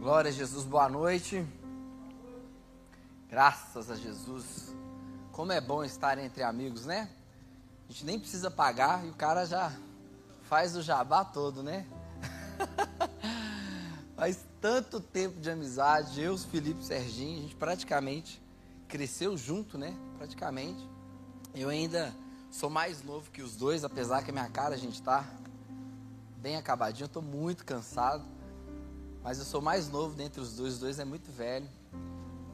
Glória a Jesus, boa noite. Graças a Jesus. Como é bom estar entre amigos, né? A gente nem precisa pagar e o cara já faz o jabá todo, né? Faz tanto tempo de amizade, eu, Felipe Serginho, a gente praticamente cresceu junto, né? Praticamente. Eu ainda sou mais novo que os dois, apesar que a minha cara a gente tá bem acabadinho, eu tô muito cansado. Mas eu sou mais novo dentre os dois, os dois é muito velho.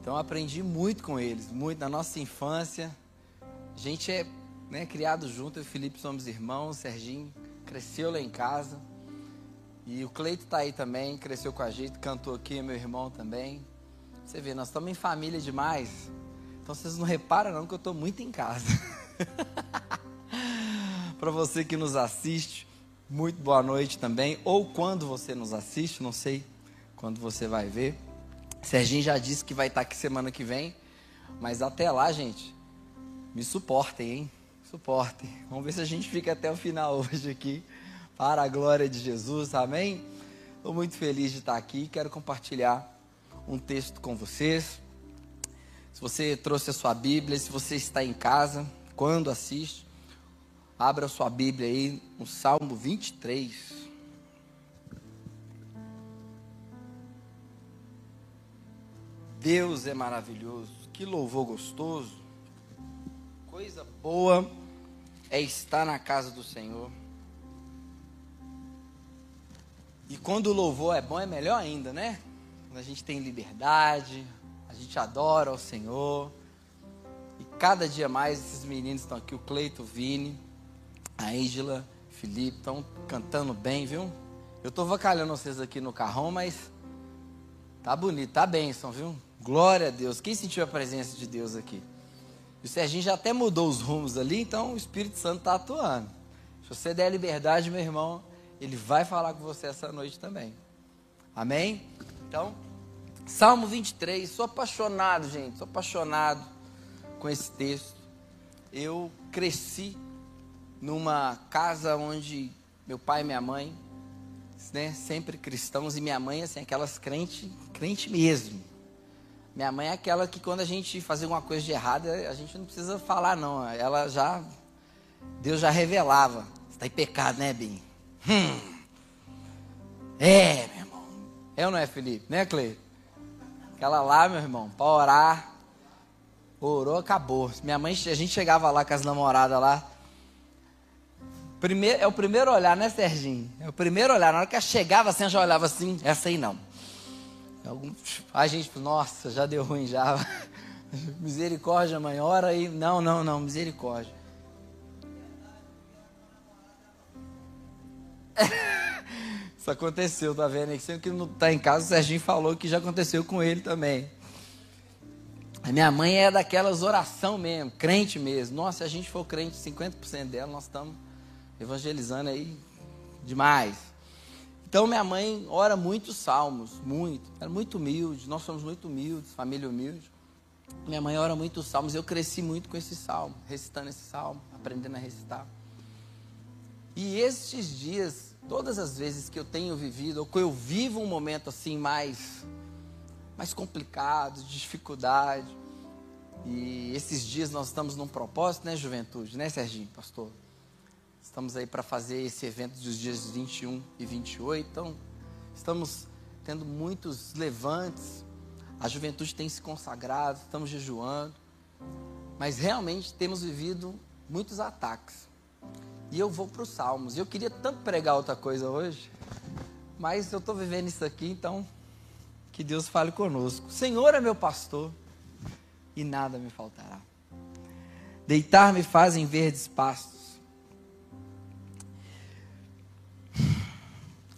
Então eu aprendi muito com eles, muito na nossa infância. A gente é né, criado junto, eu e o Felipe somos irmãos, o Serginho cresceu lá em casa. E o Cleito tá aí também, cresceu com a gente, cantou aqui, meu irmão também. Você vê, nós estamos em família demais. Então vocês não reparam não que eu estou muito em casa. Para você que nos assiste, muito boa noite também. Ou quando você nos assiste, não sei quando você vai ver. Serginho já disse que vai estar aqui semana que vem. Mas até lá, gente, me suportem, hein? Suportem. Vamos ver se a gente fica até o final hoje aqui. Para a glória de Jesus, amém? Estou muito feliz de estar aqui. Quero compartilhar um texto com vocês. Se você trouxe a sua Bíblia, se você está em casa, quando assiste, abra a sua Bíblia aí no Salmo 23. Deus é maravilhoso, que louvor gostoso. Coisa boa é estar na casa do Senhor. E quando o louvor é bom, é melhor ainda, né? Quando a gente tem liberdade, a gente adora o Senhor. E cada dia mais esses meninos estão aqui, o Cleito, o Vini, a Ângela, Felipe, estão cantando bem, viu? Eu estou vacalhando vocês aqui no carrão, mas tá bonito, tá bênção, viu? Glória a Deus. Quem sentiu a presença de Deus aqui? O Serginho já até mudou os rumos ali, então o Espírito Santo está atuando. Se você der liberdade, meu irmão, ele vai falar com você essa noite também. Amém? Então, Salmo 23, sou apaixonado, gente, sou apaixonado com esse texto. Eu cresci numa casa onde meu pai e minha mãe, né, sempre cristãos, e minha mãe, assim, aquelas crente, crente mesmo. Minha mãe é aquela que quando a gente fazia alguma coisa de errada, a gente não precisa falar, não. Ela já, Deus já revelava. Está em pecado, né, Bim? Hum. É, meu irmão. É ou não é, Felipe? Né, Cleide? Aquela lá, meu irmão, para orar. Orou, acabou. Minha mãe, a gente chegava lá com as namoradas lá. Primeiro, é o primeiro olhar, né, Serginho? É o primeiro olhar. Na hora que ela chegava assim, eu já olhava assim, essa aí não. Algum, a gente, nossa, já deu ruim já. misericórdia, mãe, ora aí. Não, não, não, misericórdia. Isso aconteceu, tá vendo? E sempre que não tá em casa, o Serginho falou que já aconteceu com ele também. A minha mãe é daquelas oração mesmo, crente mesmo. Nossa, se a gente for crente, 50% dela, nós estamos evangelizando aí demais. Então minha mãe ora muitos salmos, muito. Era muito humilde, nós somos muito humildes, família humilde. Minha mãe ora muitos salmos, eu cresci muito com esse salmo, recitando esse salmo, aprendendo a recitar. E estes dias, todas as vezes que eu tenho vivido, ou que eu vivo um momento assim mais, mais complicado, de dificuldade, e esses dias nós estamos num propósito, né, juventude, né, Serginho, pastor? Estamos aí para fazer esse evento dos dias 21 e 28. Então, estamos tendo muitos levantes. A juventude tem se consagrado, estamos jejuando. Mas realmente temos vivido muitos ataques. E eu vou para os Salmos. Eu queria tanto pregar outra coisa hoje, mas eu estou vivendo isso aqui, então que Deus fale conosco. Senhor é meu pastor e nada me faltará. Deitar-me fazem verdes pastos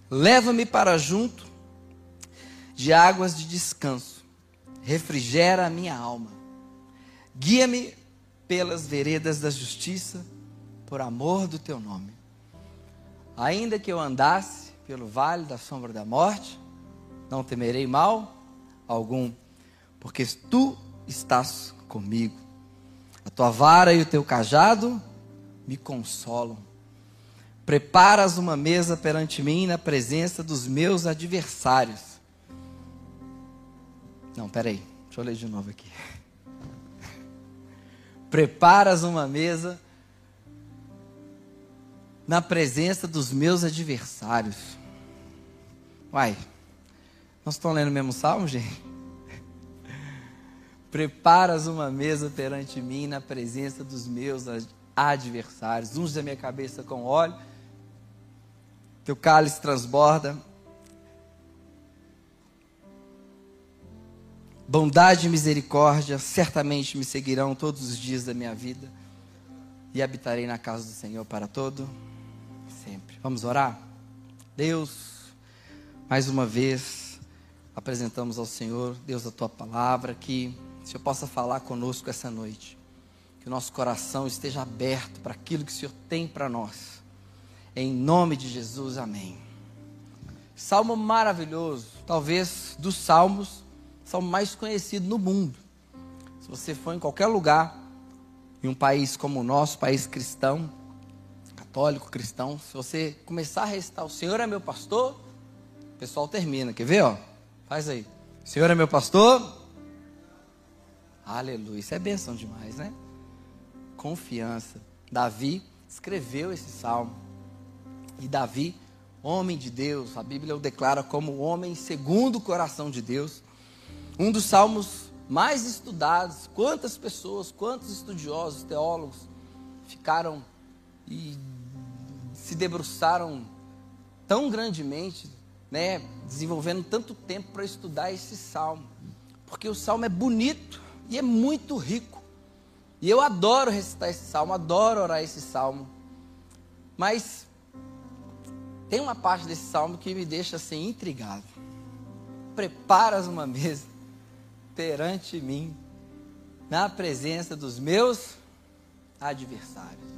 Leva-me para junto de águas de descanso, refrigera a minha alma. Guia-me pelas veredas da justiça, por amor do teu nome. Ainda que eu andasse pelo vale da sombra da morte, não temerei mal algum, porque tu estás comigo. A tua vara e o teu cajado me consolam. Preparas uma mesa perante mim na presença dos meus adversários. Não, peraí. Deixa eu ler de novo aqui. Preparas uma mesa na presença dos meus adversários. Uai, nós estamos lendo o mesmo salmo, gente? Preparas uma mesa perante mim na presença dos meus adversários. Unge a minha cabeça com óleo, teu cálice transborda. Bondade e misericórdia certamente me seguirão todos os dias da minha vida e habitarei na casa do Senhor para todo sempre. Vamos orar? Deus, mais uma vez apresentamos ao Senhor, Deus, a tua palavra, que o Senhor possa falar conosco essa noite. Que o nosso coração esteja aberto para aquilo que o Senhor tem para nós. Em nome de Jesus, amém. Salmo maravilhoso, talvez dos salmos são mais conhecidos no mundo. Se você for em qualquer lugar, em um país como o nosso, país cristão, católico, cristão, se você começar a recitar o Senhor é meu pastor, o pessoal termina. Quer ver, ó? Faz aí. Senhor é meu pastor. Aleluia. Isso é bênção demais, né? Confiança. Davi escreveu esse salmo. E Davi, homem de Deus, a Bíblia o declara como homem segundo o coração de Deus. Um dos salmos mais estudados. Quantas pessoas, quantos estudiosos, teólogos ficaram e se debruçaram tão grandemente, né, desenvolvendo tanto tempo para estudar esse salmo. Porque o salmo é bonito e é muito rico. E eu adoro recitar esse salmo, adoro orar esse salmo. Mas tem uma parte desse salmo que me deixa assim intrigado. Preparas uma mesa perante mim, na presença dos meus adversários.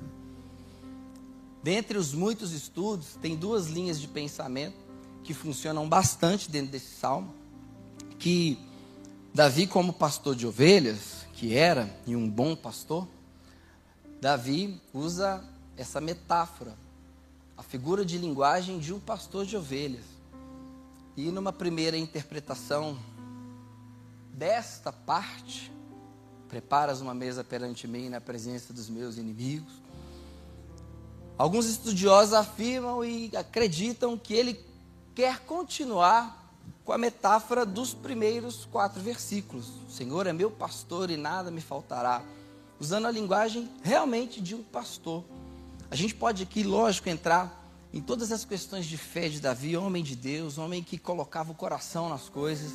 Dentre os muitos estudos, tem duas linhas de pensamento que funcionam bastante dentro desse salmo, que Davi, como pastor de ovelhas, que era e um bom pastor, Davi usa essa metáfora, a figura de linguagem de um pastor de ovelhas. E numa primeira interpretação desta parte, preparas uma mesa perante mim na presença dos meus inimigos. Alguns estudiosos afirmam e acreditam que ele quer continuar com a metáfora dos primeiros quatro versículos. O Senhor é meu pastor e nada me faltará. Usando a linguagem realmente de um pastor. A gente pode aqui, lógico, entrar em todas as questões de fé de Davi, homem de Deus, homem que colocava o coração nas coisas.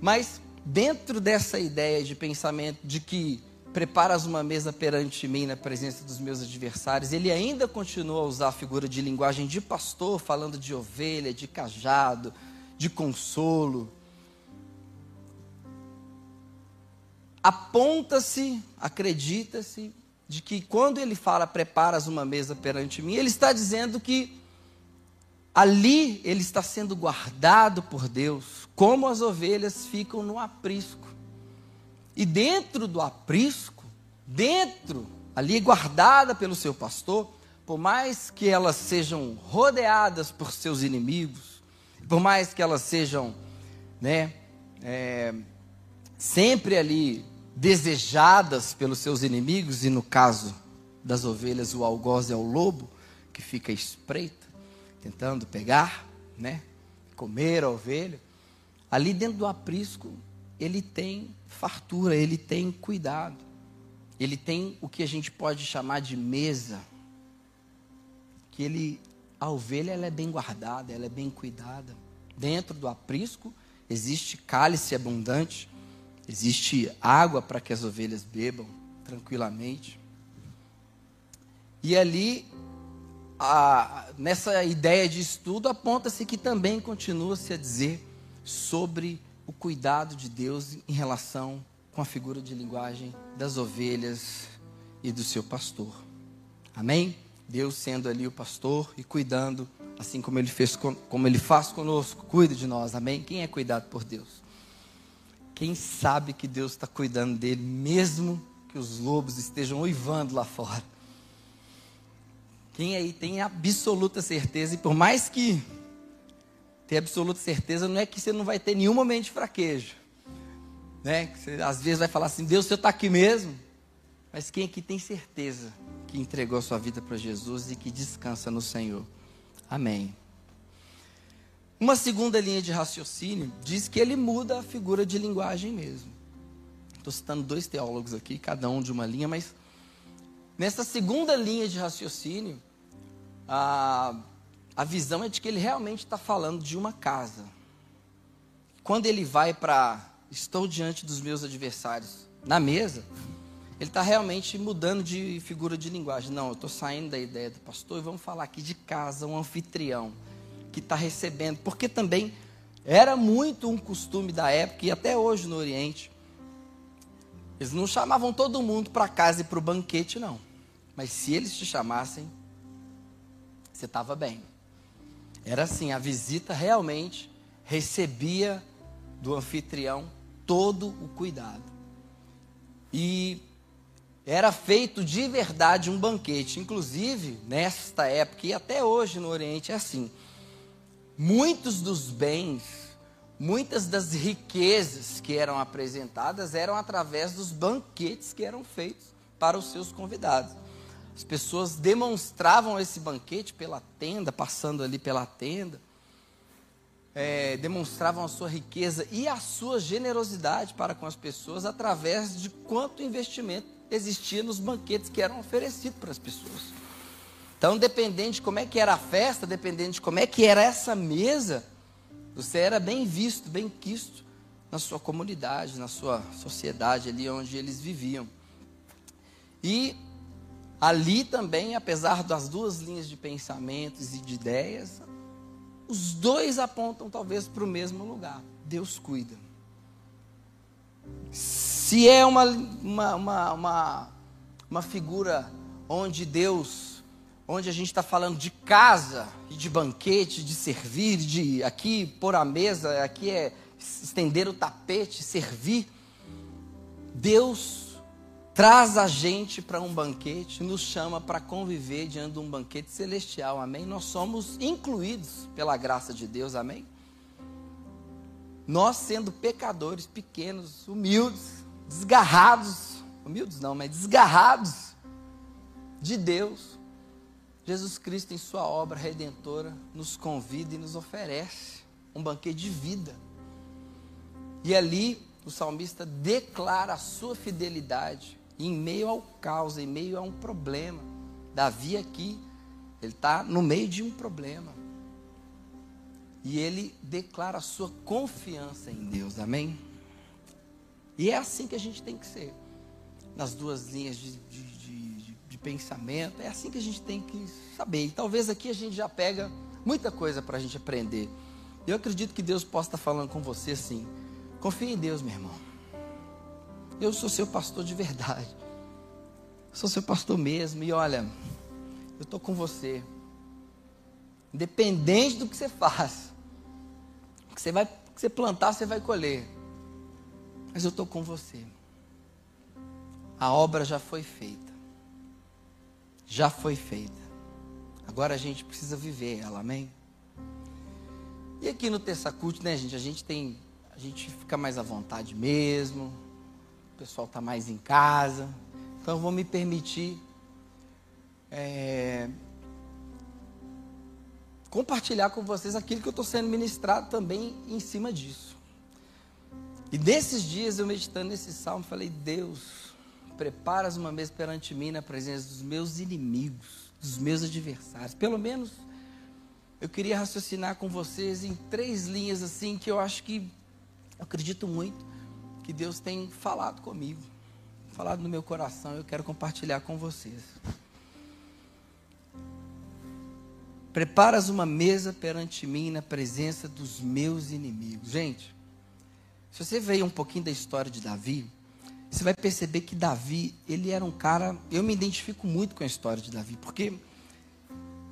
Mas dentro dessa ideia de pensamento de que preparas uma mesa perante mim na presença dos meus adversários, ele ainda continua a usar a figura de linguagem de pastor, falando de ovelha, de cajado, de consolo. Aponta-se, acredita-se, de que quando ele fala preparas uma mesa perante mim, ele está dizendo que ali ele está sendo guardado por Deus, como as ovelhas ficam no aprisco. E dentro do aprisco, dentro, ali guardada pelo seu pastor, por mais que elas sejam rodeadas por seus inimigos, por mais que elas sejam, né, é, sempre ali desejadas pelos seus inimigos, e no caso das ovelhas, o algoz é o lobo, que fica espreito, tentando pegar, né? Comer a ovelha. Ali dentro do aprisco, ele tem fartura, ele tem cuidado. Ele tem o que a gente pode chamar de mesa. Que ele a ovelha ela é bem guardada, ela é bem cuidada. Dentro do aprisco existe cálice abundante, existe água para que as ovelhas bebam tranquilamente. E ali a, nessa ideia de estudo, aponta-se que também continua-se a dizer sobre o cuidado de Deus em relação com a figura de linguagem das ovelhas e do seu pastor. Amém? Deus sendo ali o pastor e cuidando, assim como ele fez como ele faz conosco, cuida de nós. Amém? Quem é cuidado por Deus? Quem sabe que Deus está cuidando dele, mesmo que os lobos estejam uivando lá fora? Quem aí tem absoluta certeza, e por mais que tenha absoluta certeza, não é que você não vai ter nenhum momento de fraquejo. né? Que você às vezes vai falar assim: Deus, você está aqui mesmo? Mas quem aqui tem certeza que entregou a sua vida para Jesus e que descansa no Senhor? Amém. Uma segunda linha de raciocínio diz que ele muda a figura de linguagem mesmo. Estou citando dois teólogos aqui, cada um de uma linha, mas nessa segunda linha de raciocínio, a, a visão é de que ele realmente está falando de uma casa. Quando ele vai para estou diante dos meus adversários na mesa, ele está realmente mudando de figura de linguagem. Não, eu estou saindo da ideia do pastor e vamos falar aqui de casa, um anfitrião que está recebendo, porque também era muito um costume da época e até hoje no Oriente. Eles não chamavam todo mundo para casa e para o banquete, não. Mas se eles te chamassem, você estava bem. Era assim, a visita realmente recebia do anfitrião todo o cuidado. E era feito de verdade um banquete. Inclusive, nesta época e até hoje no Oriente é assim muitos dos bens, muitas das riquezas que eram apresentadas eram através dos banquetes que eram feitos para os seus convidados. As pessoas demonstravam esse banquete pela tenda, passando ali pela tenda, é, demonstravam a sua riqueza e a sua generosidade para com as pessoas através de quanto investimento existia nos banquetes que eram oferecidos para as pessoas. Então, dependendo de como é que era a festa, dependendo de como é que era essa mesa, você era bem visto, bem quisto na sua comunidade, na sua sociedade, ali onde eles viviam. E ali também, apesar das duas linhas de pensamentos e de ideias, os dois apontam talvez para o mesmo lugar. Deus cuida. Se é uma, uma, uma, uma, uma figura onde Deus onde a gente está falando de casa e de banquete, de servir, de aqui pôr a mesa, aqui é estender o tapete, servir. Deus traz a gente para um banquete, nos chama para conviver diante de um banquete celestial, amém? Nós somos incluídos pela graça de Deus, amém? Nós sendo pecadores pequenos, humildes, desgarrados, humildes não, mas desgarrados de Deus, Jesus Cristo, em Sua obra redentora, nos convida e nos oferece um banquete de vida. E ali o salmista declara a sua fidelidade em meio ao caos, em meio a um problema. Davi aqui, ele está no meio de um problema. E ele declara a sua confiança em Deus, amém? E é assim que a gente tem que ser, nas duas linhas de, de pensamento. É assim que a gente tem que saber. E talvez aqui a gente já pega muita coisa para a gente aprender. Eu acredito que Deus possa estar falando com você assim. Confie em Deus, meu irmão. Eu sou seu pastor de verdade. Sou seu pastor mesmo. E olha, eu estou com você. Independente do que você faz. O que você vai que você plantar, você vai colher. Mas eu estou com você. A obra já foi feita já foi feita. Agora a gente precisa viver ela, amém? E aqui no Tessacult, né, gente, a gente tem, a gente fica mais à vontade mesmo, o pessoal está mais em casa, então eu vou me permitir é, compartilhar com vocês aquilo que eu estou sendo ministrado também em cima disso. E nesses dias eu meditando nesse salmo, falei, Deus, preparas uma mesa perante mim na presença dos meus inimigos, dos meus adversários. Pelo menos eu queria raciocinar com vocês em três linhas assim que eu acho que eu acredito muito que Deus tem falado comigo, falado no meu coração, eu quero compartilhar com vocês. Preparas uma mesa perante mim na presença dos meus inimigos. Gente, se você veio um pouquinho da história de Davi, você vai perceber que Davi, ele era um cara. Eu me identifico muito com a história de Davi, porque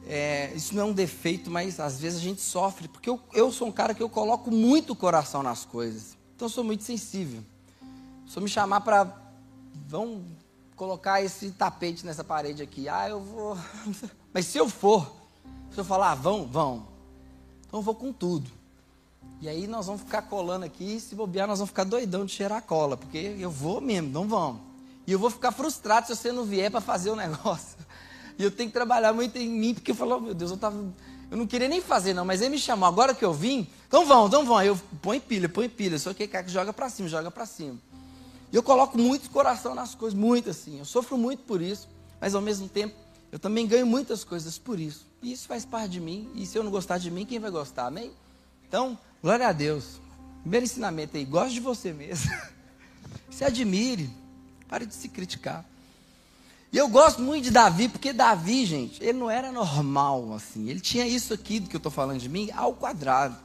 é, isso não é um defeito, mas às vezes a gente sofre, porque eu, eu sou um cara que eu coloco muito o coração nas coisas. Então sou muito sensível. Se eu me chamar para. Vamos colocar esse tapete nessa parede aqui. Ah, eu vou. Mas se eu for, se eu falar, ah, vão, vão. Então eu vou com tudo. E aí nós vamos ficar colando aqui, se bobear, nós vamos ficar doidão de cheirar cola, porque eu vou mesmo, não vamos. E eu vou ficar frustrado se você não vier para fazer o negócio. E eu tenho que trabalhar muito em mim, porque eu falo, oh, meu Deus, eu tava. Eu não queria nem fazer, não, mas ele me chamou. Agora que eu vim, então vão, então vão. Aí eu põe pilha, põe pilha. Só que cara que joga para cima, joga para cima. E eu coloco muito coração nas coisas, muito assim. Eu sofro muito por isso, mas ao mesmo tempo, eu também ganho muitas coisas por isso. E isso faz parte de mim. E se eu não gostar de mim, quem vai gostar? Amém? Então, glória a Deus. Primeiro ensinamento aí, goste de você mesmo. se admire. Pare de se criticar. E eu gosto muito de Davi, porque Davi, gente, ele não era normal assim. Ele tinha isso aqui do que eu estou falando de mim ao quadrado.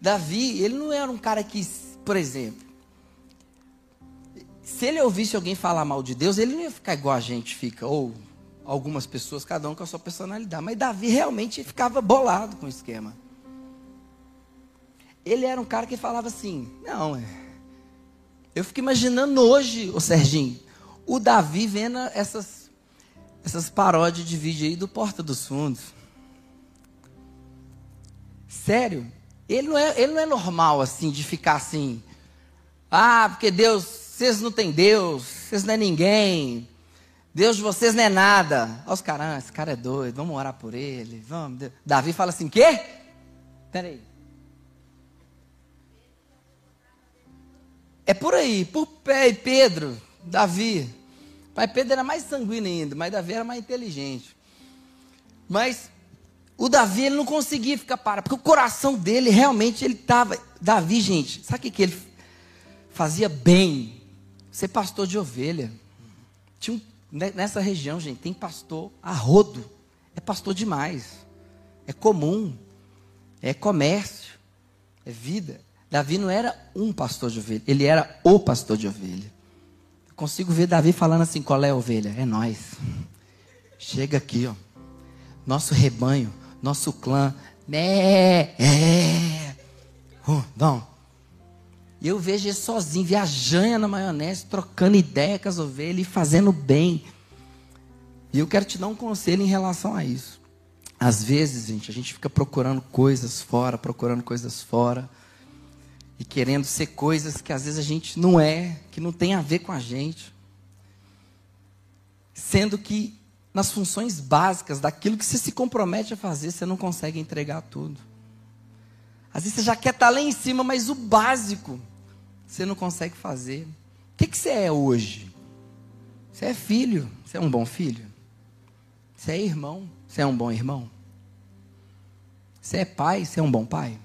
Davi, ele não era um cara que, por exemplo, se ele ouvisse alguém falar mal de Deus, ele não ia ficar igual a gente fica, ou algumas pessoas, cada um com a sua personalidade. Mas Davi realmente ficava bolado com o esquema. Ele era um cara que falava assim: não, é. Eu fico imaginando hoje, o Serginho, o Davi vendo essas, essas paródias de vídeo aí do Porta dos Fundos. Sério, ele não é, ele não é normal assim, de ficar assim. Ah, porque Deus, vocês não têm Deus, vocês não é ninguém. Deus de vocês não é nada. Olha os caras, ah, esse cara é doido, vamos orar por ele. Vamos. Davi fala assim: quê? Peraí. É por aí, por pé e Pedro. Davi. Pai Pedro era mais sanguíneo ainda, mas Davi era mais inteligente. Mas o Davi ele não conseguia ficar parado, porque o coração dele realmente ele estava. Davi, gente, sabe o que, que ele fazia bem? Ser pastor de ovelha. Tinha um, né, nessa região, gente, tem pastor a rodo. É pastor demais. É comum. É comércio. É vida. Davi não era um pastor de ovelha, ele era o pastor de ovelha. Consigo ver Davi falando assim: qual é a ovelha? É nós. Chega aqui, ó. Nosso rebanho, nosso clã. Né? É. Uh, não. E eu vejo ele sozinho, viajando na maionese, trocando ideia com as ovelhas e fazendo bem. E eu quero te dar um conselho em relação a isso. Às vezes, gente, a gente fica procurando coisas fora, procurando coisas fora e querendo ser coisas que às vezes a gente não é, que não tem a ver com a gente. Sendo que nas funções básicas daquilo que você se compromete a fazer, você não consegue entregar tudo. Às vezes você já quer estar lá em cima, mas o básico você não consegue fazer. O que, que você é hoje? Você é filho, você é um bom filho. Você é irmão, você é um bom irmão. Você é pai, você é um bom pai.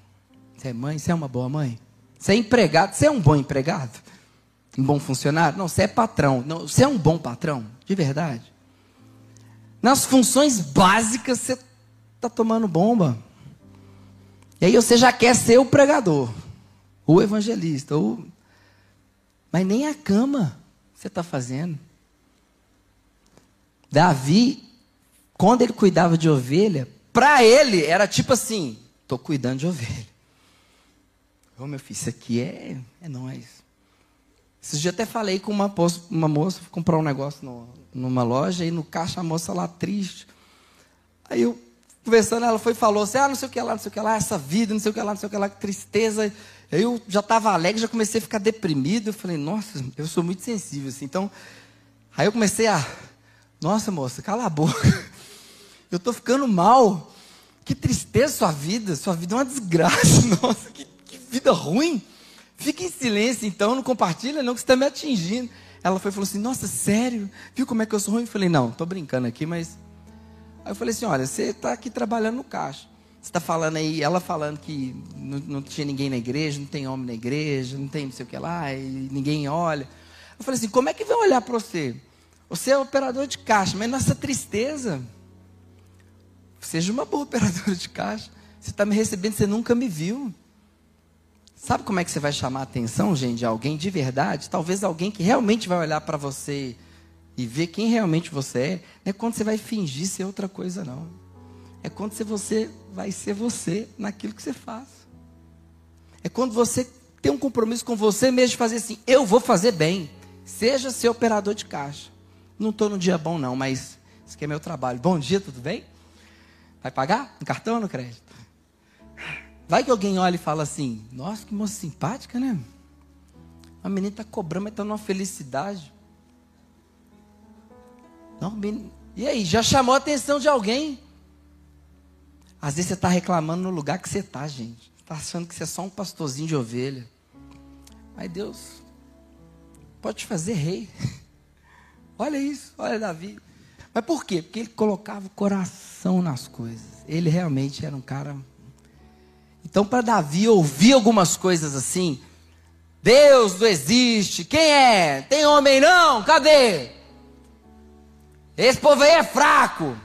Você é mãe, você é uma boa mãe. Você é empregado, você é um bom empregado? Um bom funcionário? Não, você é patrão. Não, você é um bom patrão, de verdade. Nas funções básicas, você está tomando bomba. E aí você já quer ser o pregador, o evangelista, ou... mas nem a cama você está fazendo. Davi, quando ele cuidava de ovelha, para ele era tipo assim: estou cuidando de ovelha. Ô meu filho, isso aqui é, é nós. Esses dias até falei com uma, uma moça, fui comprar um negócio no, numa loja, e no caixa a moça lá triste. Aí eu, conversando, ela foi e falou assim: ah, não sei o que lá, não sei o que lá, essa vida, não sei o que lá, não sei o que lá, que tristeza. Aí eu já estava alegre, já comecei a ficar deprimido. Eu falei, nossa, eu sou muito sensível assim. Então, aí eu comecei a, nossa moça, cala a boca. Eu estou ficando mal. Que tristeza sua vida, sua vida é uma desgraça. Nossa, que vida ruim. Fica em silêncio, então, não compartilha, não, que você está me atingindo. Ela foi falou assim: Nossa, sério? Viu como é que eu sou ruim? Eu falei: Não, estou brincando aqui, mas. Aí eu falei assim: Olha, você está aqui trabalhando no caixa. Você está falando aí, ela falando que não, não, tinha ninguém na igreja, não tem homem na igreja, não tem não sei o que lá, e ninguém olha. Eu falei assim: Como é que vai olhar para você? Você é operador de caixa, mas nessa tristeza, seja uma boa operadora de caixa. Você está me recebendo, você nunca me viu. Sabe como é que você vai chamar a atenção, gente, de alguém de verdade? Talvez alguém que realmente vai olhar para você e ver quem realmente você é. Não é quando você vai fingir ser outra coisa, não. É quando você vai ser você naquilo que você faz. É quando você tem um compromisso com você mesmo de fazer assim: eu vou fazer bem. Seja seu operador de caixa. Não estou no dia bom, não, mas isso aqui é meu trabalho. Bom dia, tudo bem? Vai pagar? No cartão ou no crédito? Vai que alguém olha e fala assim: Nossa, que moça simpática, né? A menina está cobrando, mas está numa felicidade. Não, menino... E aí, já chamou a atenção de alguém? Às vezes você está reclamando no lugar que você está, gente. Está achando que você é só um pastorzinho de ovelha. Mas Deus pode te fazer rei. olha isso, olha Davi. Mas por quê? Porque ele colocava o coração nas coisas. Ele realmente era um cara. Então, para Davi ouvir algumas coisas assim, Deus não existe. Quem é? Tem homem não? Cadê? Esse povo aí é fraco.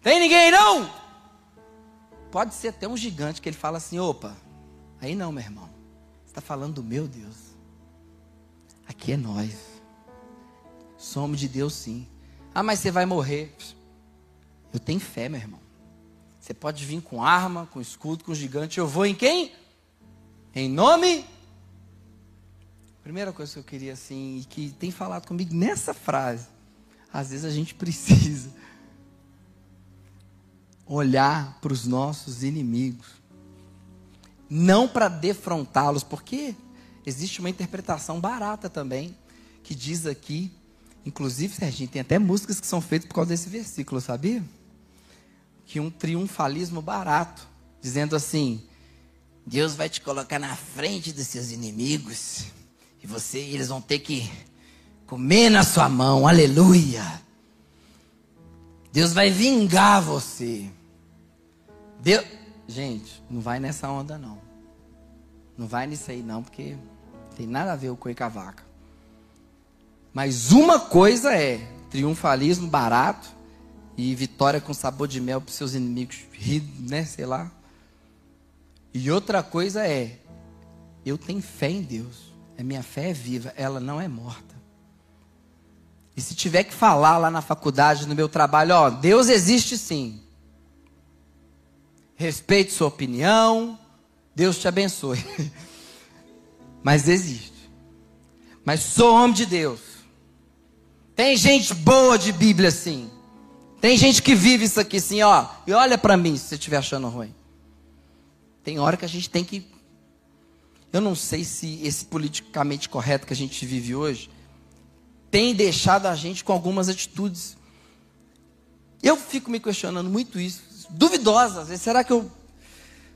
Tem ninguém não? Pode ser até um gigante que ele fala assim: opa, aí não, meu irmão. Você está falando do meu Deus. Aqui é nós. Somos de Deus sim. Ah, mas você vai morrer. Eu tenho fé, meu irmão. Você pode vir com arma, com escudo, com gigante. Eu vou em quem? Em nome. Primeira coisa que eu queria assim, e que tem falado comigo nessa frase. Às vezes a gente precisa olhar para os nossos inimigos, não para defrontá-los, porque existe uma interpretação barata também, que diz aqui, inclusive, Serginho, tem até músicas que são feitas por causa desse versículo, sabia? Que um triunfalismo barato, dizendo assim: Deus vai te colocar na frente dos seus inimigos, e você, eles vão ter que comer na sua mão, aleluia. Deus vai vingar você. Deus... Gente, não vai nessa onda não. Não vai nisso aí não, porque tem nada a ver com a vaca. Mas uma coisa é triunfalismo barato e vitória com sabor de mel para seus inimigos né, sei lá. E outra coisa é eu tenho fé em Deus. A minha fé é viva, ela não é morta. E se tiver que falar lá na faculdade, no meu trabalho, ó, Deus existe sim. Respeite sua opinião, Deus te abençoe. Mas existe. Mas sou homem de Deus. Tem gente boa de Bíblia assim. Tem gente que vive isso aqui assim, ó. E olha para mim se você estiver achando ruim. Tem hora que a gente tem que. Eu não sei se esse politicamente correto que a gente vive hoje tem deixado a gente com algumas atitudes. Eu fico me questionando muito isso, duvidosas. Será que eu.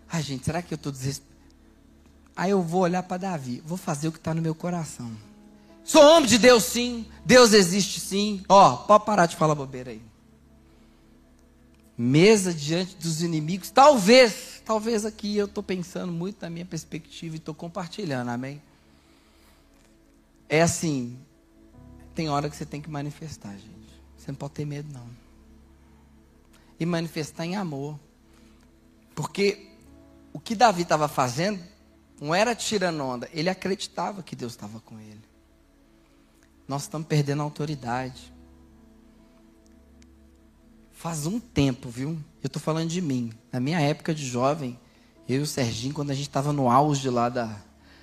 Ai, gente, será que eu estou desesperado? Aí eu vou olhar para Davi, vou fazer o que está no meu coração. Sou homem de Deus, sim. Deus existe, sim. Ó, pode parar de falar bobeira aí. Mesa diante dos inimigos. Talvez, talvez aqui eu estou pensando muito na minha perspectiva e estou compartilhando, amém? É assim, tem hora que você tem que manifestar, gente. Você não pode ter medo, não. E manifestar em amor. Porque o que Davi estava fazendo não era tirando onda, ele acreditava que Deus estava com ele. Nós estamos perdendo a autoridade. Faz um tempo, viu? Eu estou falando de mim. Na minha época de jovem, eu e o Serginho, quando a gente estava no auge lá da,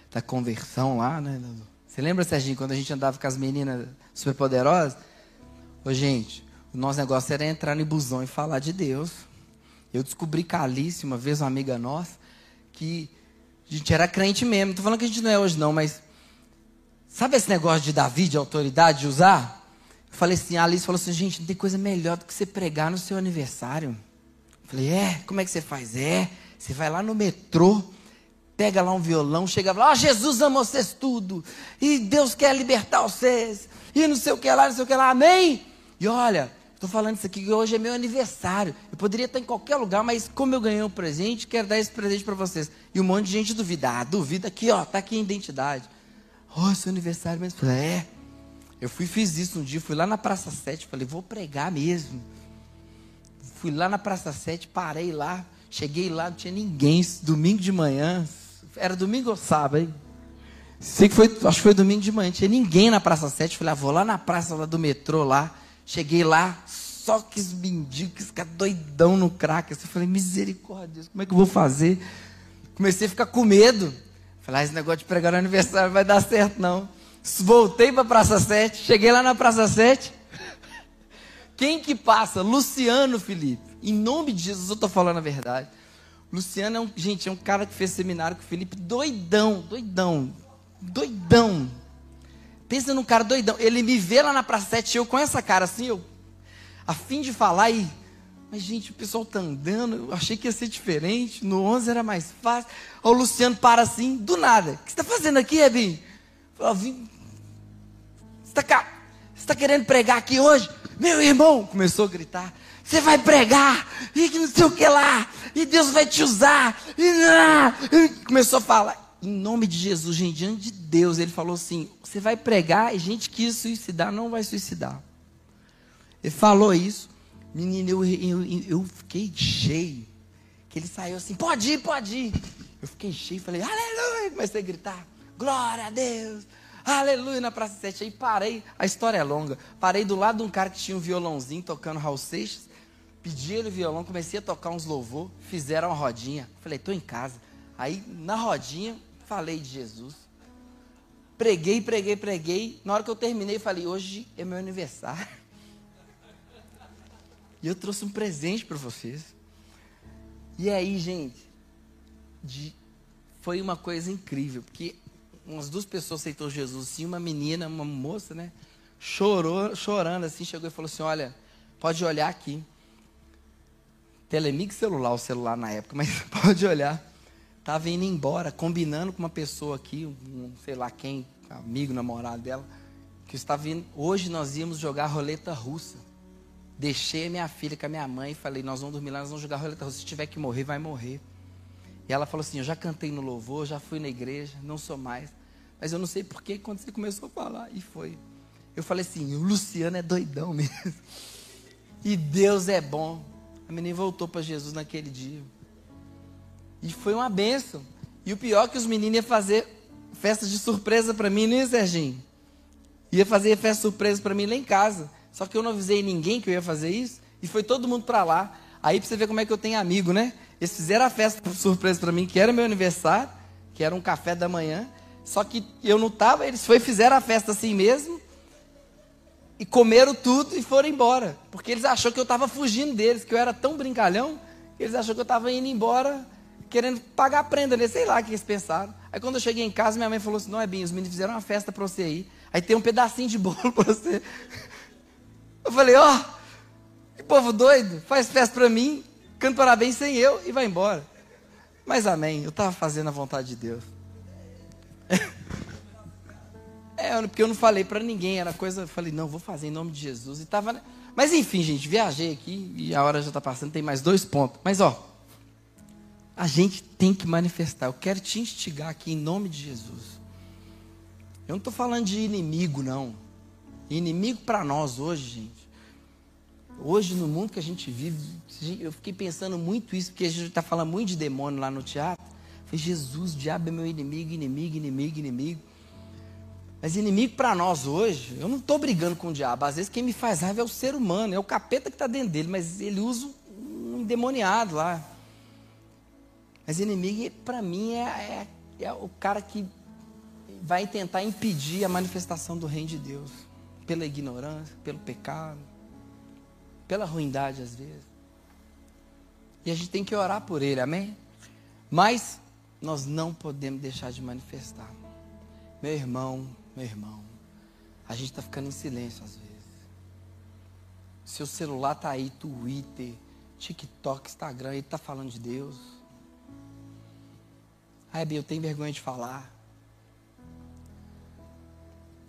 da conversão lá, né? Você lembra, Serginho, quando a gente andava com as meninas superpoderosas? Ô, gente, o nosso negócio era entrar no busão e falar de Deus. Eu descobri Calice, uma vez, uma amiga nossa, que a gente era crente mesmo. Não tô falando que a gente não é hoje, não, mas. Sabe esse negócio de Davi, de autoridade, de usar? Falei assim, a Alice falou assim, gente, não tem coisa melhor do que você pregar no seu aniversário. Falei, é? Como é que você faz? É, você vai lá no metrô, pega lá um violão, chega lá, oh, Jesus ama vocês tudo, e Deus quer libertar vocês, e não sei o que lá, não sei o que lá, amém? E olha, estou falando isso aqui que hoje é meu aniversário, eu poderia estar em qualquer lugar, mas como eu ganhei um presente, quero dar esse presente para vocês. E um monte de gente duvida, ah, duvida aqui, ó, tá aqui a identidade. Oh, seu aniversário mesmo. É. Eu fui fiz isso um dia, fui lá na Praça 7, falei, vou pregar mesmo. Fui lá na Praça 7, parei lá, cheguei lá, não tinha ninguém, domingo de manhã, era domingo ou sábado, hein? Sei que foi, acho que foi domingo de manhã. Não tinha ninguém na Praça 7. Falei, ah, vou lá na praça lá do metrô lá. Cheguei lá, só que os mendigos, ficar doidão no crack. Eu falei, misericórdia, como é que eu vou fazer? Comecei a ficar com medo. Falei, ah, esse negócio de pregar no aniversário vai dar certo, não. Voltei para a Praça 7, cheguei lá na Praça 7. Quem que passa? Luciano Felipe. Em nome de Jesus, eu estou falando a verdade. Luciano é um, gente, é um cara que fez seminário com o Felipe, doidão, doidão, doidão. Pensa num cara doidão. Ele me vê lá na Praça 7, eu com essa cara assim, eu a fim de falar e mas gente, o pessoal tá andando, eu achei que ia ser diferente, no 11 era mais fácil. o Luciano para assim, do nada. O que você está fazendo aqui, Ebin? Eu vim. Está tá querendo pregar aqui hoje? Meu irmão começou a gritar. Você vai pregar, e que não sei o que lá, e Deus vai te usar. E, começou a falar, em nome de Jesus, gente, diante de Deus, ele falou assim: você vai pregar e gente que suicidar não vai suicidar. Ele falou isso, menino, eu, eu, eu fiquei cheio. Que ele saiu assim: pode ir, pode ir. Eu fiquei cheio, falei, aleluia, comecei a gritar, glória a Deus, aleluia, na Praça 7. Aí parei, a história é longa, parei do lado de um cara que tinha um violãozinho tocando Raul Seixas, Pedi ele o violão, comecei a tocar uns louvor, fizeram uma rodinha. Falei, estou em casa. Aí, na rodinha, falei de Jesus. Preguei, preguei, preguei. Na hora que eu terminei, falei, hoje é meu aniversário. E eu trouxe um presente para vocês. E aí, gente, de, foi uma coisa incrível, porque umas duas pessoas aceitou Jesus, sim, uma menina, uma moça, né? Chorou, chorando assim, chegou e falou assim: Olha, pode olhar aqui. Telemig celular, o celular na época, mas pode olhar. Estava indo embora, combinando com uma pessoa aqui, um, sei lá quem, amigo, namorado dela, que estava indo. Hoje nós íamos jogar roleta russa. Deixei a minha filha com a minha mãe e falei: Nós vamos dormir lá, nós vamos jogar roleta russa. Se tiver que morrer, vai morrer. E ela falou assim: Eu já cantei no louvor, já fui na igreja, não sou mais. Mas eu não sei porquê quando você começou a falar. E foi. Eu falei assim: O Luciano é doidão mesmo. E Deus é bom. A menina voltou para Jesus naquele dia. E foi uma benção. E o pior é que os meninos iam fazer festa de surpresa para mim, não ia, Serginho? Ia fazer festa surpresa para mim lá em casa. Só que eu não avisei ninguém que eu ia fazer isso. E foi todo mundo para lá. Aí para você ver como é que eu tenho amigo, né? Eles fizeram a festa surpresa para mim, que era meu aniversário, que era um café da manhã. Só que eu não estava, eles foi fizeram a festa assim mesmo e comeram tudo e foram embora. Porque eles acharam que eu estava fugindo deles, que eu era tão brincalhão, eles acharam que eu estava indo embora, querendo pagar a prenda, né? sei lá o que eles pensaram. Aí quando eu cheguei em casa, minha mãe falou assim: Não, é bem, os meninos fizeram uma festa para você ir. Aí tem um pedacinho de bolo para você. Eu falei: Ó, oh, que povo doido, faz festa para mim, canta parabéns sem eu e vai embora. Mas amém, eu estava fazendo a vontade de Deus. É, porque eu não falei para ninguém, era coisa, eu falei, não, vou fazer em nome de Jesus. E tava, mas enfim, gente, viajei aqui e a hora já está passando, tem mais dois pontos. Mas ó, a gente tem que manifestar. Eu quero te instigar aqui em nome de Jesus. Eu não estou falando de inimigo, não. Inimigo para nós hoje, gente. Hoje, no mundo que a gente vive, eu fiquei pensando muito isso, porque a gente está falando muito de demônio lá no teatro. Jesus, o diabo é meu inimigo, inimigo, inimigo, inimigo. Mas inimigo para nós hoje, eu não estou brigando com o diabo. Às vezes quem me faz raiva é o ser humano, é o capeta que está dentro dele, mas ele usa um endemoniado lá. Mas inimigo, para mim, é, é, é, o cara que vai tentar impedir a manifestação do reino de Deus. Pela ignorância, pelo pecado, pela ruindade às vezes. E a gente tem que orar por ele, amém? Mas nós não podemos deixar de manifestar. Meu irmão, meu irmão, a gente está ficando em silêncio às vezes. Seu celular está aí, Twitter, TikTok, Instagram, ele está falando de Deus. Ai, Bia, eu tenho vergonha de falar.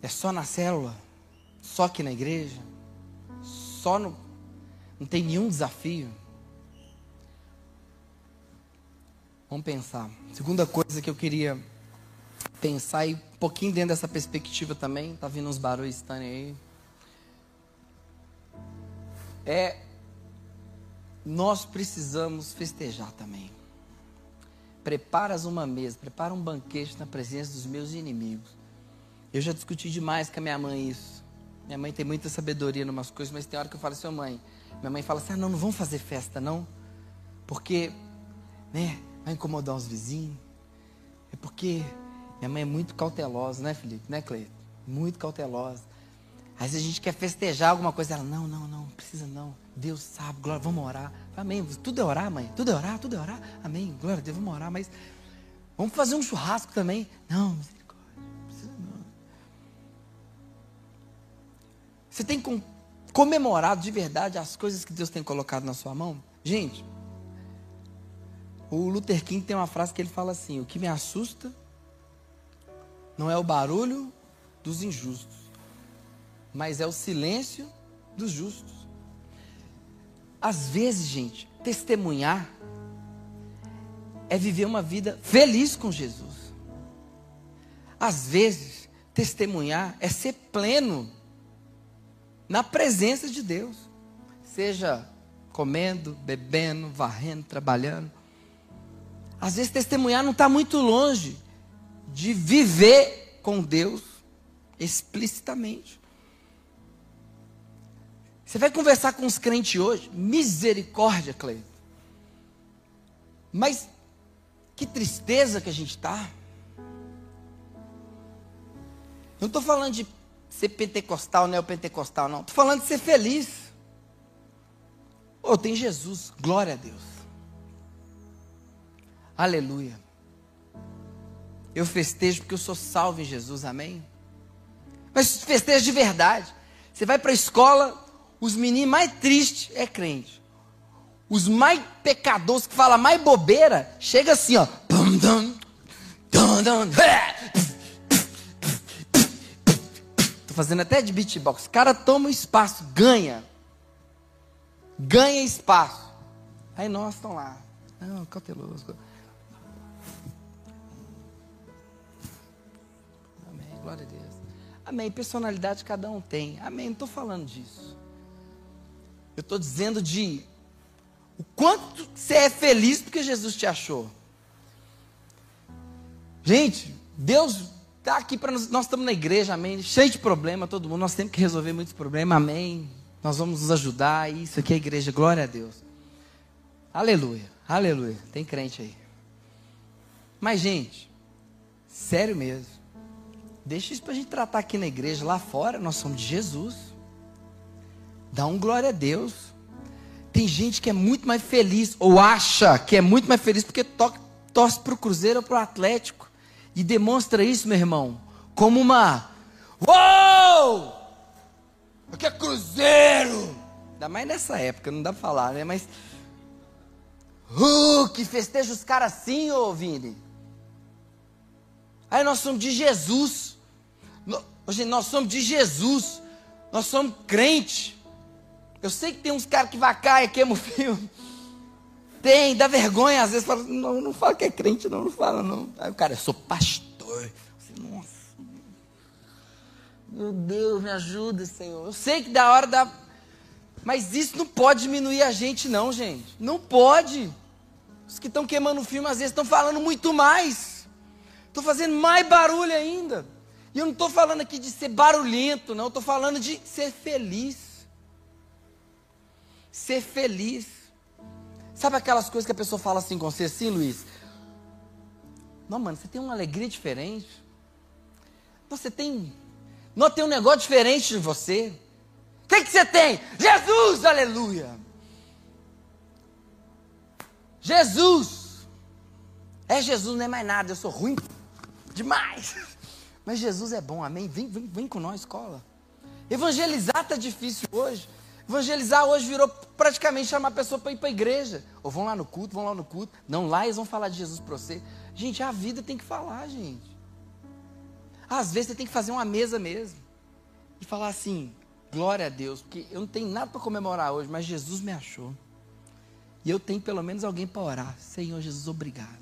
É só na célula? Só aqui na igreja? Só no. Não tem nenhum desafio? Vamos pensar. Segunda coisa que eu queria pensar e um pouquinho dentro dessa perspectiva também, tá vindo uns barulhos estranhos aí. É nós precisamos festejar também. Preparas uma mesa, prepara um banquete na presença dos meus inimigos. Eu já discuti demais com a minha mãe isso. Minha mãe tem muita sabedoria em umas coisas, mas tem hora que eu falo assim, mãe, minha mãe fala assim, ah, não, não vamos fazer festa não, porque, né, vai incomodar os vizinhos. É porque minha mãe é muito cautelosa, né, Felipe? Né, Cleito? Muito cautelosa. Às vezes a gente quer festejar alguma coisa, ela, não, não, não, precisa não. Deus sabe, glória, vamos orar. Amém. Tudo é orar, mãe. Tudo é orar, tudo é orar. Amém. Glória a Deus, vamos orar, mas vamos fazer um churrasco também. Não, misericórdia, precisa não. Você tem comemorado de verdade as coisas que Deus tem colocado na sua mão? Gente, o Luther King tem uma frase que ele fala assim: O que me assusta não é o barulho dos injustos, mas é o silêncio dos justos. Às vezes, gente, testemunhar é viver uma vida feliz com Jesus. Às vezes, testemunhar é ser pleno na presença de Deus, seja comendo, bebendo, varrendo, trabalhando. Às vezes, testemunhar não está muito longe de viver com Deus explicitamente. Você vai conversar com os crentes hoje, misericórdia, Cleiton. Mas que tristeza que a gente está. Não estou falando de ser pentecostal, neopentecostal, não. Estou falando de ser feliz. Oh, tem Jesus, glória a Deus. Aleluia. Eu festejo porque eu sou salvo em Jesus, amém? Mas festejo de verdade. Você vai para a escola, os meninos mais tristes é crente. Os mais pecadores que falam mais bobeira, chega assim, ó. Tô fazendo até de beatbox. O cara toma espaço, ganha. Ganha espaço. Aí nós estamos lá. Não, cauteloso. Glória a Deus. Amém. Personalidade cada um tem. Amém. Não estou falando disso. Eu estou dizendo de o quanto você é feliz porque Jesus te achou. Gente, Deus está aqui para nós. Nós estamos na igreja, amém. Cheio de problema, todo mundo. Nós temos que resolver muitos problemas, amém. Nós vamos nos ajudar. Isso aqui é igreja, glória a Deus. Aleluia, aleluia. Tem crente aí. Mas, gente, sério mesmo. Deixa isso para a gente tratar aqui na igreja. Lá fora, nós somos de Jesus. Dá um glória a Deus. Tem gente que é muito mais feliz, ou acha que é muito mais feliz, porque to torce para o Cruzeiro ou para o Atlético. E demonstra isso, meu irmão, como uma. Uou! Aqui é Cruzeiro! Ainda mais nessa época, não dá para falar, né? Mas. Uh, que festeja os caras assim, ô Vini. Aí nós somos de Jesus. Hoje nós somos de Jesus. Nós somos crente. Eu sei que tem uns caras que vacai e queimam o filme. Tem, dá vergonha, às vezes fala, não, não fala que é crente, não, não fala, não. Aí o cara, eu sou pastor. Nossa. Meu Deus, me ajuda, Senhor. Eu sei que da hora da. Mas isso não pode diminuir a gente, não, gente. Não pode. Os que estão queimando o filme, às vezes, estão falando muito mais. Estão fazendo mais barulho ainda. E eu não estou falando aqui de ser barulhento, não. Estou falando de ser feliz. Ser feliz. Sabe aquelas coisas que a pessoa fala assim com você, assim, Luiz? Não, mano, você tem uma alegria diferente. Você tem. Não tem um negócio diferente de você. O que, que você tem? Jesus, aleluia! Jesus! É Jesus, não é mais nada, eu sou ruim demais. Mas Jesus é bom, amém? Vem, vem, vem com nós, escola. Evangelizar está difícil hoje. Evangelizar hoje virou praticamente chamar a pessoa para ir para a igreja. Ou vão lá no culto, vão lá no culto. Não, lá eles vão falar de Jesus para você. Gente, a vida tem que falar, gente. Às vezes você tem que fazer uma mesa mesmo. E falar assim, glória a Deus, porque eu não tenho nada para comemorar hoje, mas Jesus me achou. E eu tenho pelo menos alguém para orar. Senhor Jesus, obrigado.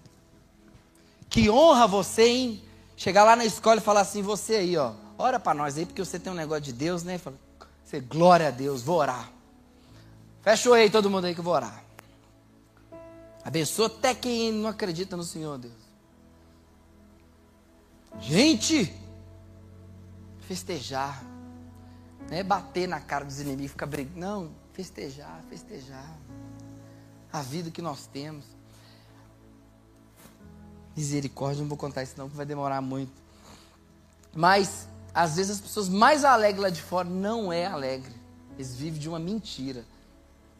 Que honra você, hein? Chegar lá na escola e falar assim, você aí, ó, ora para nós aí, porque você tem um negócio de Deus, né? Fala, você, glória a Deus, vou orar. Fecha o aí todo mundo aí que eu vou orar. Abençoa até quem não acredita no Senhor, Deus. Gente, festejar. Não é bater na cara dos inimigos, ficar brigando. Não, festejar, festejar. A vida que nós temos. Misericórdia, não vou contar isso não, que vai demorar muito. Mas às vezes as pessoas mais alegres lá de fora não é alegre. Eles vivem de uma mentira.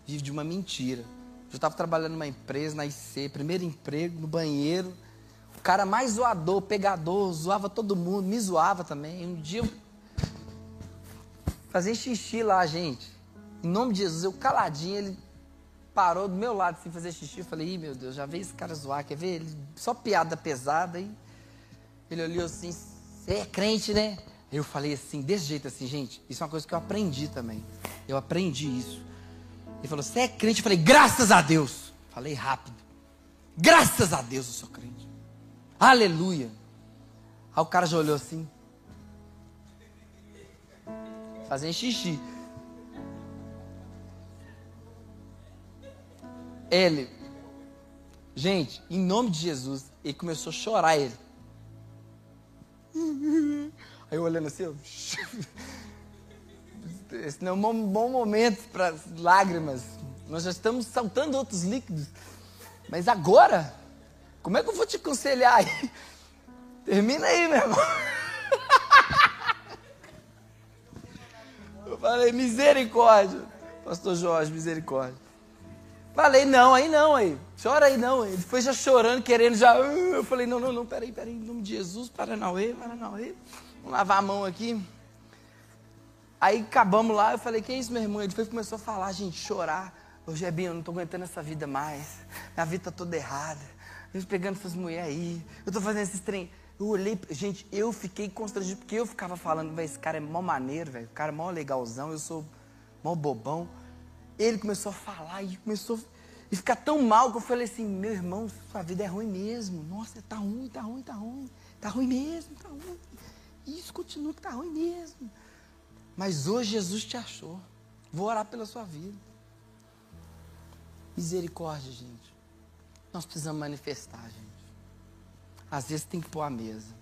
Vivem de uma mentira. Eu estava trabalhando numa empresa, na IC, primeiro emprego, no banheiro. O cara mais zoador, pegador, zoava todo mundo, me zoava também. Um dia eu fazia xixi lá, gente. Em nome de Jesus, eu caladinho, ele parou do meu lado assim, fazer xixi. Eu falei, Ih, meu Deus, já veio esse cara zoar, quer ver? Ele, só piada pesada. Aí ele olhou assim, você é crente, né? Eu falei assim, desse jeito assim, gente, isso é uma coisa que eu aprendi também. Eu aprendi isso. Ele falou, você é crente? Eu falei, graças a Deus. Falei rápido. Graças a Deus eu sou crente. Aleluia. Aí o cara já olhou assim. Fazendo xixi. Ele, gente, em nome de Jesus, ele começou a chorar ele. Aí eu olhando assim, eu... esse não é um bom momento para lágrimas. Nós já estamos saltando outros líquidos. Mas agora, como é que eu vou te aconselhar aí? Termina aí, meu irmão. Eu falei, misericórdia. Pastor Jorge, misericórdia. Falei, não, aí não, aí. Chora aí não. Ele foi já chorando, querendo já. Eu falei, não, não, não, peraí, peraí, em nome de Jesus, Paranauê, Paranauê. Vamos lavar a mão aqui. Aí acabamos lá, eu falei, que é isso, meu irmão? Ele foi começou a falar, gente, chorar. Ô Jebinho, eu não estou aguentando essa vida mais. Minha vida está toda errada. Eu estou pegando essas mulheres aí. Eu estou fazendo esses trem. Eu olhei, gente, eu fiquei constrangido, porque eu ficava falando, velho, esse cara é mó maneiro, velho. O cara é mó legalzão, eu sou mó bobão. Ele começou a falar e começou a ficar tão mal que eu falei assim, meu irmão, sua vida é ruim mesmo. Nossa, tá ruim, tá ruim, tá ruim. Tá ruim mesmo, tá ruim. Isso continua que tá ruim mesmo. Mas hoje Jesus te achou. Vou orar pela sua vida. Misericórdia, gente. Nós precisamos manifestar, gente. Às vezes tem que pôr a mesa.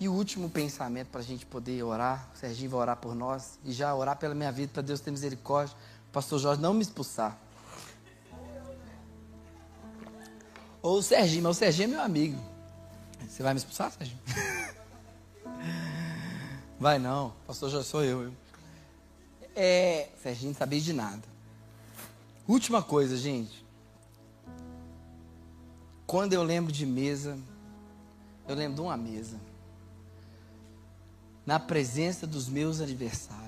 E o último pensamento para a gente poder orar, o Serginho vai orar por nós e já orar pela minha vida, para Deus ter misericórdia, pastor Jorge não me expulsar. Ou o Serginho, mas o Serginho é meu amigo. Você vai me expulsar, Serginho? Vai não, pastor Jorge sou eu. É, Serginho não sabia de nada. Última coisa, gente. Quando eu lembro de mesa, eu lembro de uma mesa. Na presença dos meus aniversários.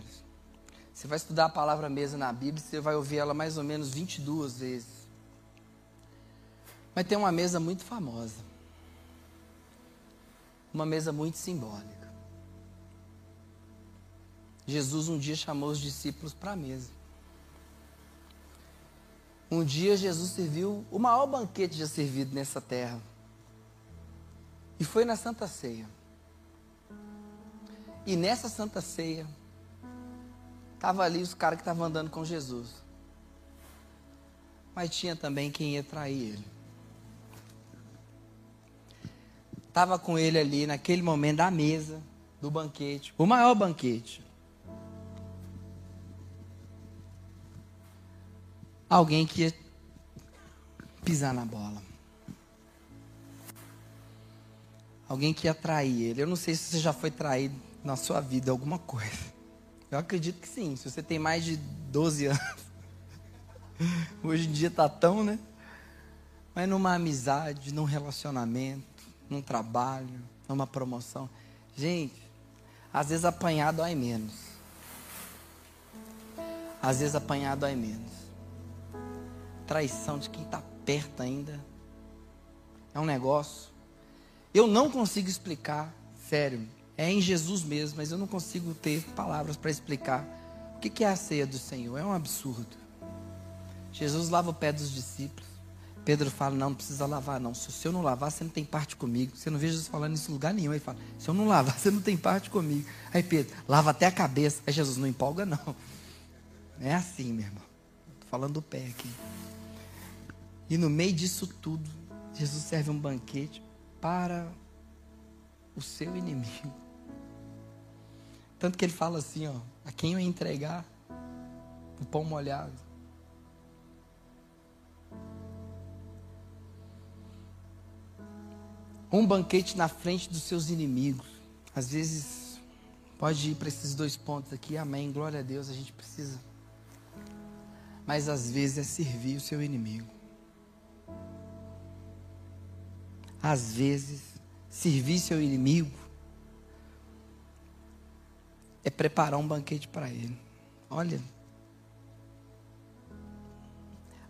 Você vai estudar a palavra mesa na Bíblia, você vai ouvir ela mais ou menos 22 vezes. Mas tem uma mesa muito famosa. Uma mesa muito simbólica. Jesus um dia chamou os discípulos para a mesa. Um dia Jesus serviu o maior banquete já servido nessa terra. E foi na Santa Ceia. E nessa Santa Ceia, estava ali os caras que estavam andando com Jesus. Mas tinha também quem ia trair ele. Estava com ele ali naquele momento da mesa do banquete, o maior banquete. Alguém que ia pisar na bola. Alguém que ia trair ele. Eu não sei se você já foi traído na sua vida alguma coisa. Eu acredito que sim. Se você tem mais de 12 anos. Hoje em dia tá tão, né? Mas numa amizade, num relacionamento, num trabalho, numa promoção. Gente, às vezes apanhar dói menos. Às vezes apanhar dói menos. Traição de quem está perto ainda. É um negócio eu não consigo explicar, sério, é em Jesus mesmo, mas eu não consigo ter palavras para explicar o que é a ceia do Senhor. É um absurdo. Jesus lava o pé dos discípulos. Pedro fala: Não, não precisa lavar, não. Se eu não lavar, você não tem parte comigo. Você não vê Jesus falando isso em lugar nenhum. Ele fala: Se eu não lavar, você não tem parte comigo. Aí Pedro, lava até a cabeça. Aí Jesus, não empolga, não. É assim, meu irmão. Estou falando do pé aqui. E no meio disso tudo, Jesus serve um banquete para o seu inimigo. Tanto que ele fala assim, ó, a quem eu entregar o pão molhado. Um banquete na frente dos seus inimigos. Às vezes Pode ir para esses dois pontos aqui, amém. Glória a Deus, a gente precisa. Mas às vezes é servir o seu inimigo. Às vezes, servir seu inimigo é preparar um banquete para ele. Olha,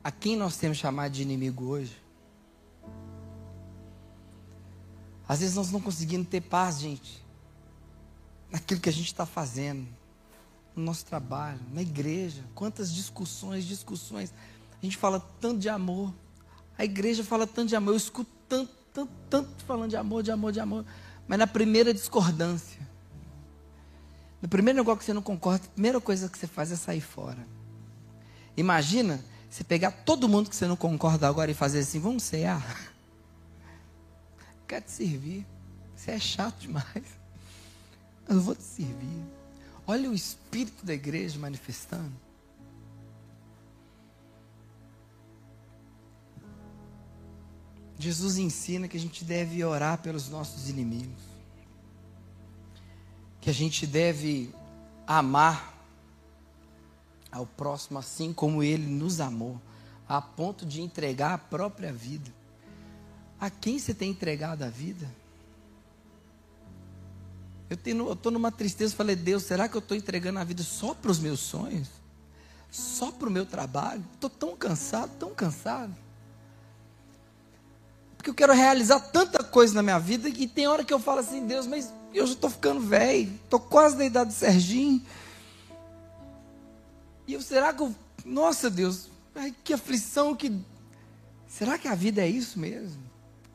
a quem nós temos chamado de inimigo hoje? Às vezes nós não conseguimos ter paz, gente, naquilo que a gente está fazendo, no nosso trabalho, na igreja. Quantas discussões, discussões. A gente fala tanto de amor. A igreja fala tanto de amor. Eu escuto tanto, tanto, tanto falando de amor, de amor, de amor. Mas na primeira discordância, no primeiro negócio que você não concorda, a primeira coisa que você faz é sair fora. Imagina você pegar todo mundo que você não concorda agora e fazer assim, vamos cear. Quero te servir. Você é chato demais. Eu vou te servir. Olha o espírito da igreja manifestando. Jesus ensina que a gente deve orar pelos nossos inimigos. Que a gente deve amar ao próximo assim como ele nos amou, a ponto de entregar a própria vida. A quem você tem entregado a vida? Eu estou numa tristeza, falei, Deus, será que eu estou entregando a vida só para os meus sonhos? Só para o meu trabalho? Estou tão cansado, tão cansado. Porque eu quero realizar tanta coisa na minha vida e tem hora que eu falo assim, Deus, mas eu já estou ficando velho, estou quase da idade do Serginho. E eu, será que eu. Nossa Deus, ai, que aflição, que. Será que a vida é isso mesmo?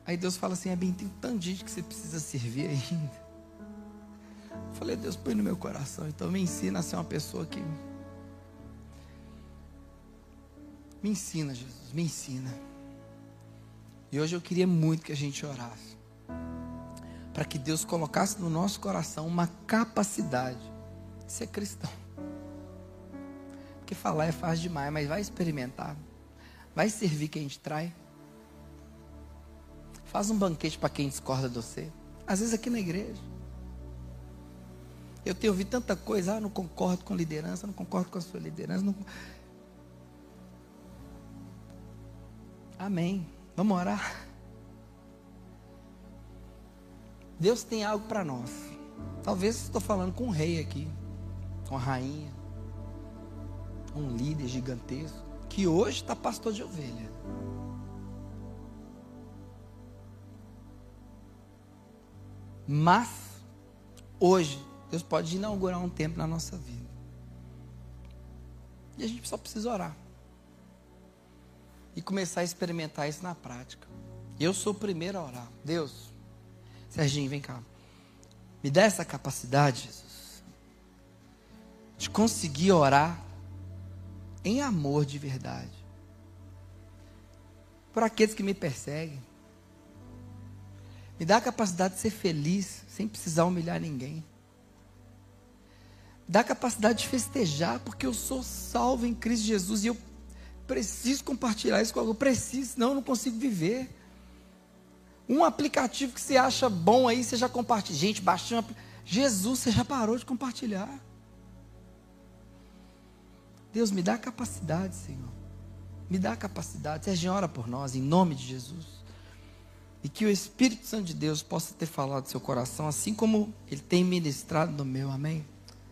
Aí Deus fala assim: é bem, tem tanta gente que você precisa servir ainda. Eu falei, Deus, põe no meu coração. Então me ensina a ser uma pessoa que. Me ensina, Jesus, me ensina. E hoje eu queria muito que a gente orasse. Para que Deus colocasse no nosso coração uma capacidade de ser cristão. Porque falar é fácil demais, mas vai experimentar. Vai servir quem te trai. Faz um banquete para quem discorda de você. Às vezes aqui na igreja. Eu tenho ouvido tanta coisa, ah, não concordo com a liderança, não concordo com a sua liderança. Não... Amém. Vamos orar. Deus tem algo para nós. Talvez estou falando com um rei aqui, com a rainha um líder gigantesco, que hoje está pastor de ovelha. Mas, hoje, Deus pode inaugurar um tempo na nossa vida. E a gente só precisa orar. E começar a experimentar isso na prática. Eu sou o primeiro a orar. Deus, Serginho, vem cá. Me dá essa capacidade, Jesus, de conseguir orar em amor de verdade. Por aqueles que me perseguem. Me dá a capacidade de ser feliz, sem precisar humilhar ninguém. Dá a capacidade de festejar, porque eu sou salvo em Cristo Jesus e eu preciso compartilhar isso com alguém. Eu preciso, senão eu não consigo viver. Um aplicativo que você acha bom aí, você já compartilha. Gente, baixou um Jesus, você já parou de compartilhar. Deus, me dá capacidade, Senhor. Me dá capacidade. Seja ora por nós, em nome de Jesus. E que o Espírito Santo de Deus possa ter falado do seu coração, assim como ele tem ministrado no meu. Amém?